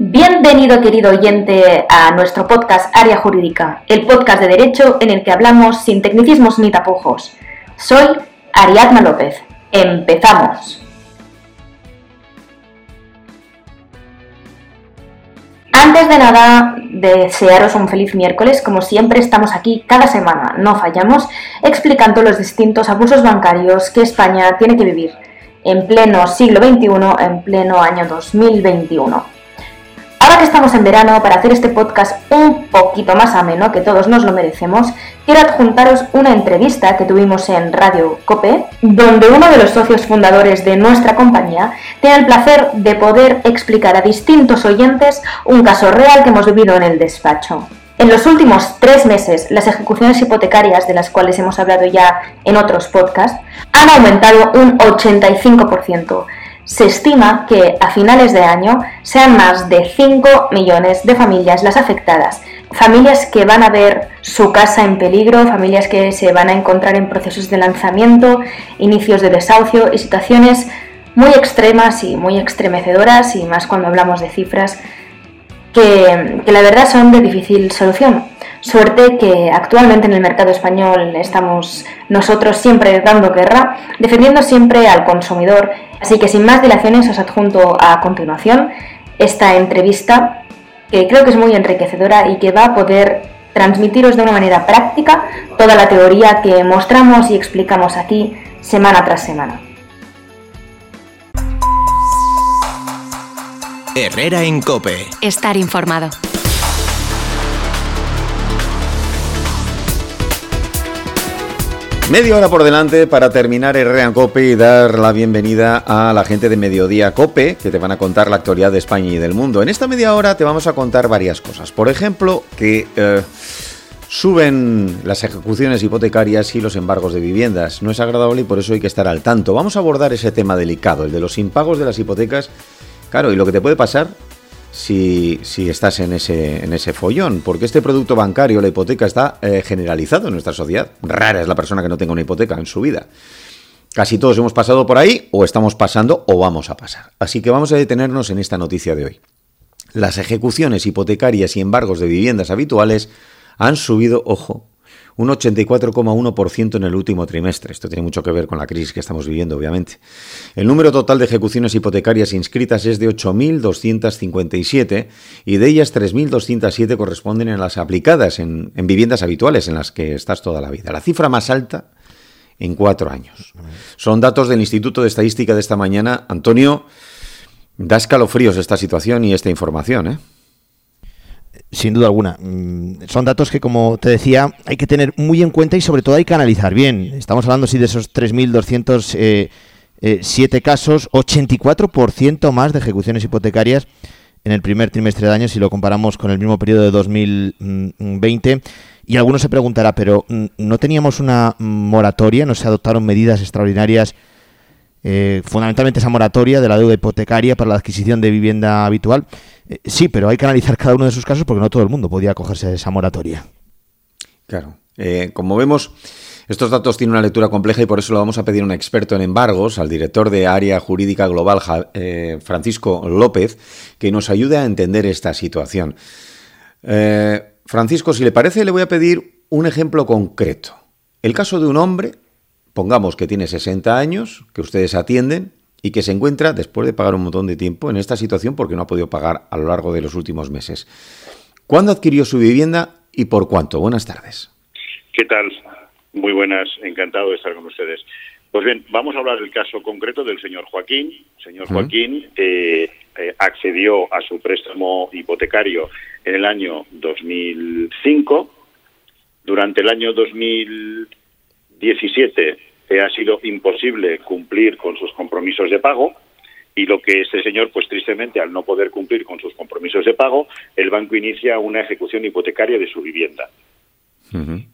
Bienvenido querido oyente a nuestro podcast Área Jurídica, el podcast de derecho en el que hablamos sin tecnicismos ni tapujos. Soy Ariadna López. Empezamos. Antes de nada, desearos un feliz miércoles. Como siempre, estamos aquí cada semana, no fallamos, explicando los distintos abusos bancarios que España tiene que vivir en pleno siglo XXI, en pleno año 2021. Ahora que estamos en verano, para hacer este podcast un poquito más ameno, que todos nos lo merecemos, quiero adjuntaros una entrevista que tuvimos en Radio Cope, donde uno de los socios fundadores de nuestra compañía tiene el placer de poder explicar a distintos oyentes un caso real que hemos vivido en el despacho. En los últimos tres meses, las ejecuciones hipotecarias, de las cuales hemos hablado ya en otros podcasts, han aumentado un 85%, se estima que a finales de año sean más de 5 millones de familias las afectadas. Familias que van a ver su casa en peligro, familias que se van a encontrar en procesos de lanzamiento, inicios de desahucio y situaciones muy extremas y muy estremecedoras, y más cuando hablamos de cifras que, la verdad son de difícil solución. Suerte que actualmente en el mercado español estamos nosotros siempre dando guerra, defendiendo siempre al consumidor Así que sin más dilaciones os adjunto a continuación esta entrevista que creo que es muy enriquecedora y que va a poder transmitiros de una manera práctica toda la teoría que mostramos y explicamos aquí semana tras semana. Herrera en Cope. Estar informado. Media hora por delante para terminar el Cope y dar la bienvenida a la gente de Mediodía Cope, que te van a contar la actualidad de España y del mundo. En esta media hora te vamos a contar varias cosas. Por ejemplo, que eh, suben las ejecuciones hipotecarias y los embargos de viviendas. No es agradable y por eso hay que estar al tanto. Vamos a abordar ese tema delicado, el de los impagos de las hipotecas. Claro, y lo que te puede pasar si, si estás en ese, en ese follón, porque este producto bancario, la hipoteca, está eh, generalizado en nuestra sociedad. Rara es la persona que no tenga una hipoteca en su vida. Casi todos hemos pasado por ahí, o estamos pasando, o vamos a pasar. Así que vamos a detenernos en esta noticia de hoy. Las ejecuciones hipotecarias y embargos de viviendas habituales han subido, ojo, un 84,1% en el último trimestre. Esto tiene mucho que ver con la crisis que estamos viviendo, obviamente. El número total de ejecuciones hipotecarias inscritas es de 8.257 y de ellas 3.207 corresponden a las aplicadas en, en viviendas habituales en las que estás toda la vida. La cifra más alta en cuatro años. Son datos del Instituto de Estadística de esta mañana. Antonio, da escalofríos esta situación y esta información, ¿eh? Sin duda alguna. Mm, son datos que, como te decía, hay que tener muy en cuenta y sobre todo hay que analizar bien. Estamos hablando, sí, de esos 3.207 eh, eh, casos, 84% más de ejecuciones hipotecarias en el primer trimestre de año si lo comparamos con el mismo periodo de 2020. Y alguno se preguntará, pero mm, ¿no teníamos una moratoria? ¿No se adoptaron medidas extraordinarias? Eh, fundamentalmente esa moratoria de la deuda hipotecaria para la adquisición de vivienda habitual. Eh, sí, pero hay que analizar cada uno de sus casos porque no todo el mundo podía acogerse a esa moratoria. Claro. Eh, como vemos, estos datos tienen una lectura compleja y por eso lo vamos a pedir a un experto en embargos, al director de Área Jurídica Global, Francisco López, que nos ayude a entender esta situación. Francisco, si le parece, le voy a pedir un ejemplo concreto. El caso de un hombre pongamos que tiene 60 años, que ustedes atienden y que se encuentra, después de pagar un montón de tiempo, en esta situación porque no ha podido pagar a lo largo de los últimos meses. ¿Cuándo adquirió su vivienda y por cuánto? Buenas tardes. ¿Qué tal? Muy buenas, encantado de estar con ustedes. Pues bien, vamos a hablar del caso concreto del señor Joaquín. El señor Joaquín eh, eh, accedió a su préstamo hipotecario en el año 2005. Durante el año 2017 ha sido imposible cumplir con sus compromisos de pago y lo que este señor, pues tristemente, al no poder cumplir con sus compromisos de pago, el banco inicia una ejecución hipotecaria de su vivienda.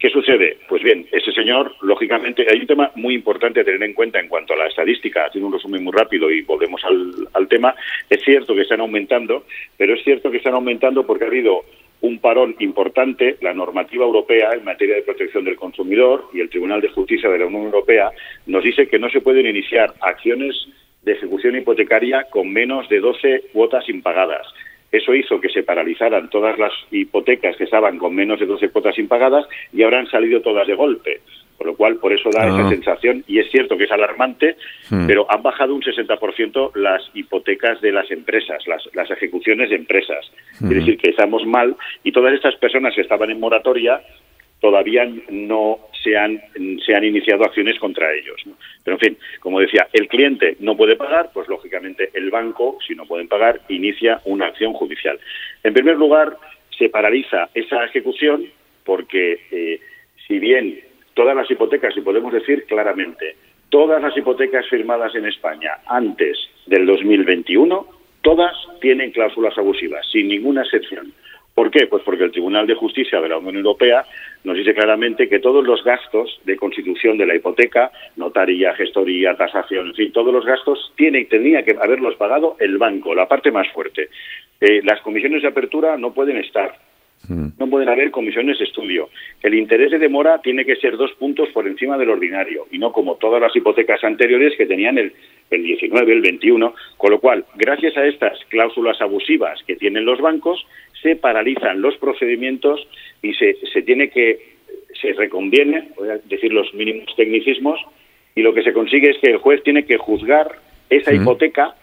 ¿Qué sucede? Pues bien, ese señor, lógicamente, hay un tema muy importante a tener en cuenta en cuanto a la estadística, haciendo un resumen muy rápido y volvemos al, al tema. Es cierto que están aumentando, pero es cierto que están aumentando porque ha habido un parón importante, la normativa europea en materia de protección del consumidor y el Tribunal de Justicia de la Unión Europea nos dice que no se pueden iniciar acciones de ejecución hipotecaria con menos de 12 cuotas impagadas. Eso hizo que se paralizaran todas las hipotecas que estaban con menos de 12 cuotas impagadas y han salido todas de golpe. Con lo cual, por eso da esa Ah. sensación, y es cierto que es alarmante, Hmm. pero han bajado un 60% las hipotecas de las empresas, las, las ejecuciones de empresas. Quiere decir que estamos mal y todas estas personas que estaban en moratoria todavía no se han, se han iniciado acciones contra ellos. ¿no? Pero, en fin, como decía, el cliente no puede pagar, pues lógicamente el banco, si no pueden pagar, inicia una acción judicial. En primer lugar, se paraliza esa ejecución porque, eh, si bien todas las hipotecas, y podemos decir claramente, todas las hipotecas firmadas en España antes del 2021, todas tienen cláusulas abusivas, sin ninguna excepción. ¿Por qué? Pues porque el Tribunal de Justicia de la Unión Europea nos dice claramente que todos los gastos de constitución de la hipoteca, notaría, gestoría, tasación, en fin, todos los gastos tiene, tenía que haberlos pagado el banco, la parte más fuerte. Eh, las comisiones de apertura no pueden estar, no pueden haber comisiones de estudio. El interés de demora tiene que ser dos puntos por encima del ordinario y no como todas las hipotecas anteriores que tenían el, el 19, el 21. Con lo cual, gracias a estas cláusulas abusivas que tienen los bancos, se paralizan los procedimientos y se, se tiene que, se reconviene, voy a decir los mínimos tecnicismos, y lo que se consigue es que el juez tiene que juzgar esa Sí. hipoteca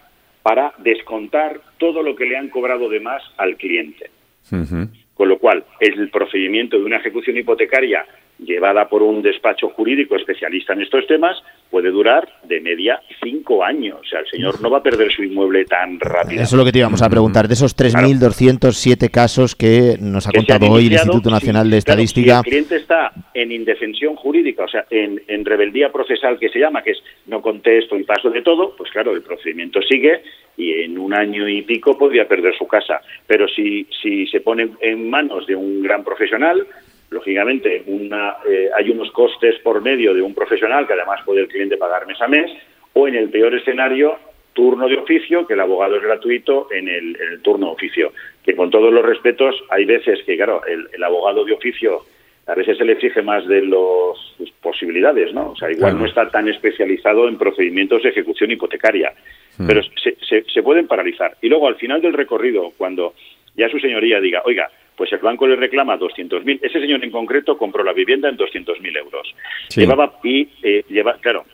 para descontar todo lo que le han cobrado de más al cliente. Ujú. Con lo cual, el procedimiento de una ejecución hipotecaria llevada por un despacho jurídico especialista en estos temas puede durar de media cinco años. O sea, el señor no va a perder su inmueble tan rápido. Eso es lo que te íbamos a preguntar. De esos 3.207 casos que nos ha que contado hoy el Instituto Nacional sí, de claro, Estadística, si el cliente está en indefensión jurídica, o sea, en, en rebeldía procesal que se llama, que es no contesto y paso de todo, pues claro, el procedimiento sigue y en un año y pico podría perder su casa. Pero si, si se pone en manos de un gran profesional, lógicamente una, eh, hay unos costes por medio de un profesional que además puede el cliente pagar mes a mes, o en el peor escenario, turno de oficio, que el abogado es gratuito en el, en el turno de oficio. Que con todos los respetos, hay veces que, claro, el, el abogado de oficio a veces se le exige más de las posibilidades, ¿no? O sea, igual Claro. no está tan especializado en procedimientos de ejecución hipotecaria, pero se, se, se pueden paralizar. Y luego, al final del recorrido, cuando ya su señoría diga, oiga, pues el banco le reclama 200.000, ese señor en concreto compró la vivienda en 200.000 euros. Sí. Llevaba, y eh, lleva, claro,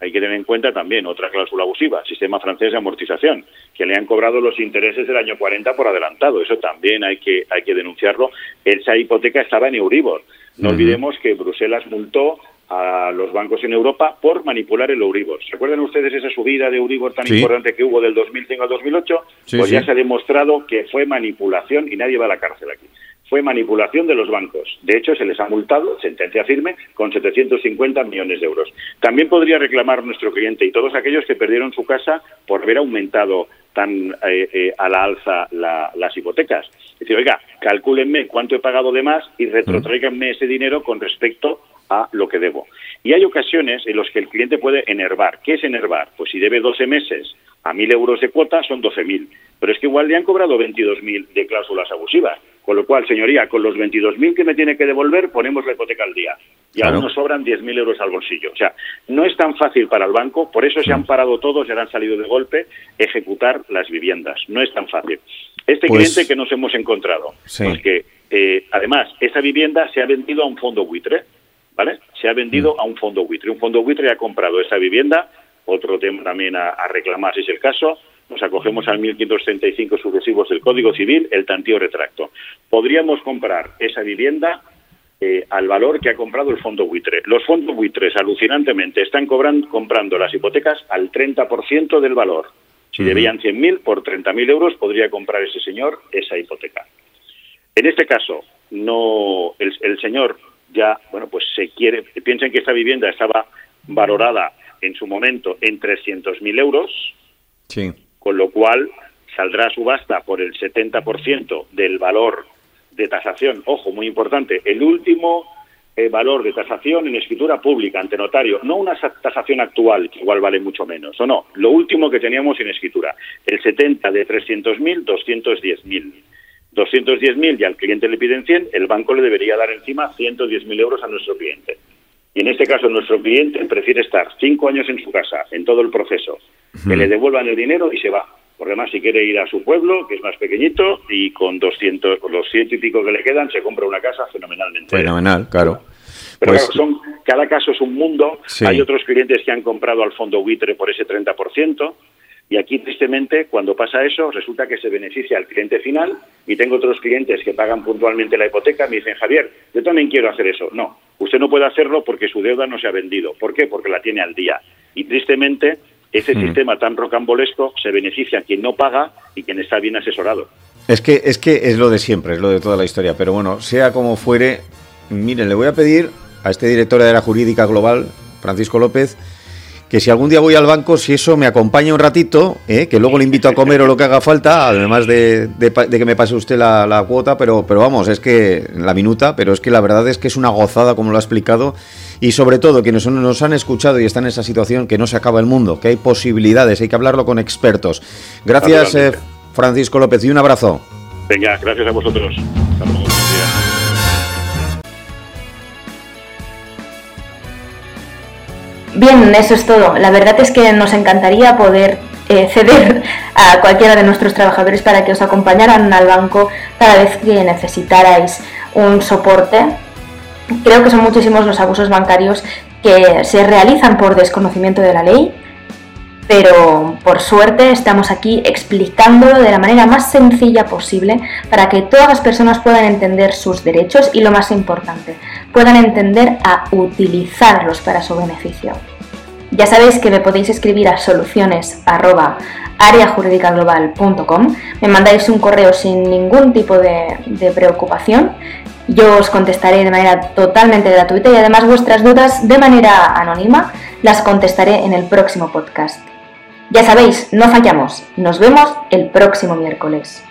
hay que tener en cuenta también otra cláusula abusiva, sistema francés de amortización, que le han cobrado los intereses del año 40 por adelantado. Eso también hay que, hay que denunciarlo. Esa hipoteca estaba en Euribor. No olvidemos que Bruselas multó a los bancos en Europa por manipular el Euribor. ¿Se acuerdan ustedes esa subida de Euribor tan Sí. importante que hubo del 2005 al 2008? Sí, pues sí. ya se ha demostrado que fue manipulación y nadie va a la cárcel aquí. Fue manipulación de los bancos. De hecho, se les ha multado, sentencia firme, con 750 millones de euros. También podría reclamar nuestro cliente y todos aquellos que perdieron su casa por haber aumentado tan eh, eh, a la alza la- las hipotecas. Es decir, oiga, calcúlenme cuánto he pagado de más y retrotráiganme ese dinero con respecto a lo que debo. Y hay ocasiones en las que el cliente puede enervar. ¿Qué es enervar? Pues si debe 12 meses a 1.000 euros de cuota, son 12.000. Pero es que igual le han cobrado 22.000 de cláusulas abusivas. Con lo cual, señoría, con los 22.000 que me tiene que devolver, ponemos la hipoteca al día. Y Claro. aún nos sobran 10.000 euros al bolsillo. O sea, no es tan fácil para el banco, por eso se han parado todos y han salido de golpe ejecutar las viviendas. No es tan fácil. Este Pues- cliente que nos hemos encontrado, Sí. pues que eh, además esa vivienda se ha vendido a un fondo buitre, ¿vale? Se ha vendido a un fondo buitre. Un fondo buitre ha comprado esa vivienda, otro tema también a, a reclamar si es el caso. Nos acogemos al 1535 sucesivos del Código Civil, el tantío retracto. Podríamos comprar esa vivienda eh, al valor que ha comprado el fondo buitre. Los fondos buitres, alucinantemente, están cobran- comprando las hipotecas al 30% del valor. Si Ujú. debían 100.000, por 30.000 euros podría comprar ese señor esa hipoteca. En este caso, no el, el señor ya, bueno, pues se quiere, piensen que esta vivienda estaba valorada en su momento en 300.000 euros, Sí. con lo cual saldrá a subasta por el 70% del valor de tasación. Ojo, muy importante, el último eh, valor de tasación en escritura pública ante notario, no una sa- tasación actual, que igual vale mucho menos, o no, lo último que teníamos en escritura, el 70 de 300.000, 210.000. 210.000 y al cliente le piden 100, el banco le debería dar encima 110.000 euros a nuestro cliente. Y en este caso nuestro cliente prefiere estar cinco años en su casa, en todo el proceso, que le devuelvan el dinero y se va. Porque además, si quiere ir a su pueblo, que es más pequeñito, y con 200, con los ciento y pico que le quedan, se compra una casa fenomenalmente. Fenomenal, claro. Pero Pues- claro, son, cada caso es un mundo. Sí. Hay otros clientes que han comprado al fondo buitre por ese 30%. Y aquí, tristemente, cuando pasa eso, resulta que se beneficia al cliente final. Y tengo otros clientes que pagan puntualmente la hipoteca. Me dicen, Javier, yo también quiero hacer eso. No, usted no puede hacerlo porque su deuda no se ha vendido. ¿Por qué? Porque la tiene al día. Y tristemente, ese Mm. sistema tan rocambolesco se beneficia a quien no paga y quien está bien asesorado. Es que, es que es lo de siempre, es lo de toda la historia. Pero bueno, sea como fuere, miren, le voy a pedir a este director de la Jurídica Global, Francisco López, que si algún día voy al banco, si eso me acompaña un ratito, ¿eh? que luego le invito a comer o lo que haga falta, además de, de que me pase usted la, la cuota, pero, pero vamos, es que la minuta, pero es que la verdad es que es una gozada como lo ha explicado y sobre todo quienes nos han escuchado y están en esa situación que no se acaba el mundo, que hay posibilidades, hay que hablarlo con expertos. Gracias, eh. Francisco López, y un abrazo. Venga, gracias a vosotros. Hasta luego. Bien, eso es todo. La verdad es que nos encantaría poder eh, ceder a cualquiera de nuestros trabajadores para que os acompañaran al banco cada vez que necesitarais un soporte. Creo que son muchísimos los abusos bancarios que se realizan por desconocimiento de la ley, pero por suerte estamos aquí explicándolo de la manera más sencilla posible para que todas las personas puedan entender sus derechos y lo más importante, puedan entender a utilizarlos para su beneficio. Ya sabéis que me podéis escribir a soluciones arroba areajurídicaglobal.com, me mandáis un correo sin ningún tipo de, de preocupación, yo os contestaré de manera totalmente gratuita y además vuestras dudas de manera anónima las contestaré en el próximo podcast. Ya sabéis, no fallamos, nos vemos el próximo miércoles.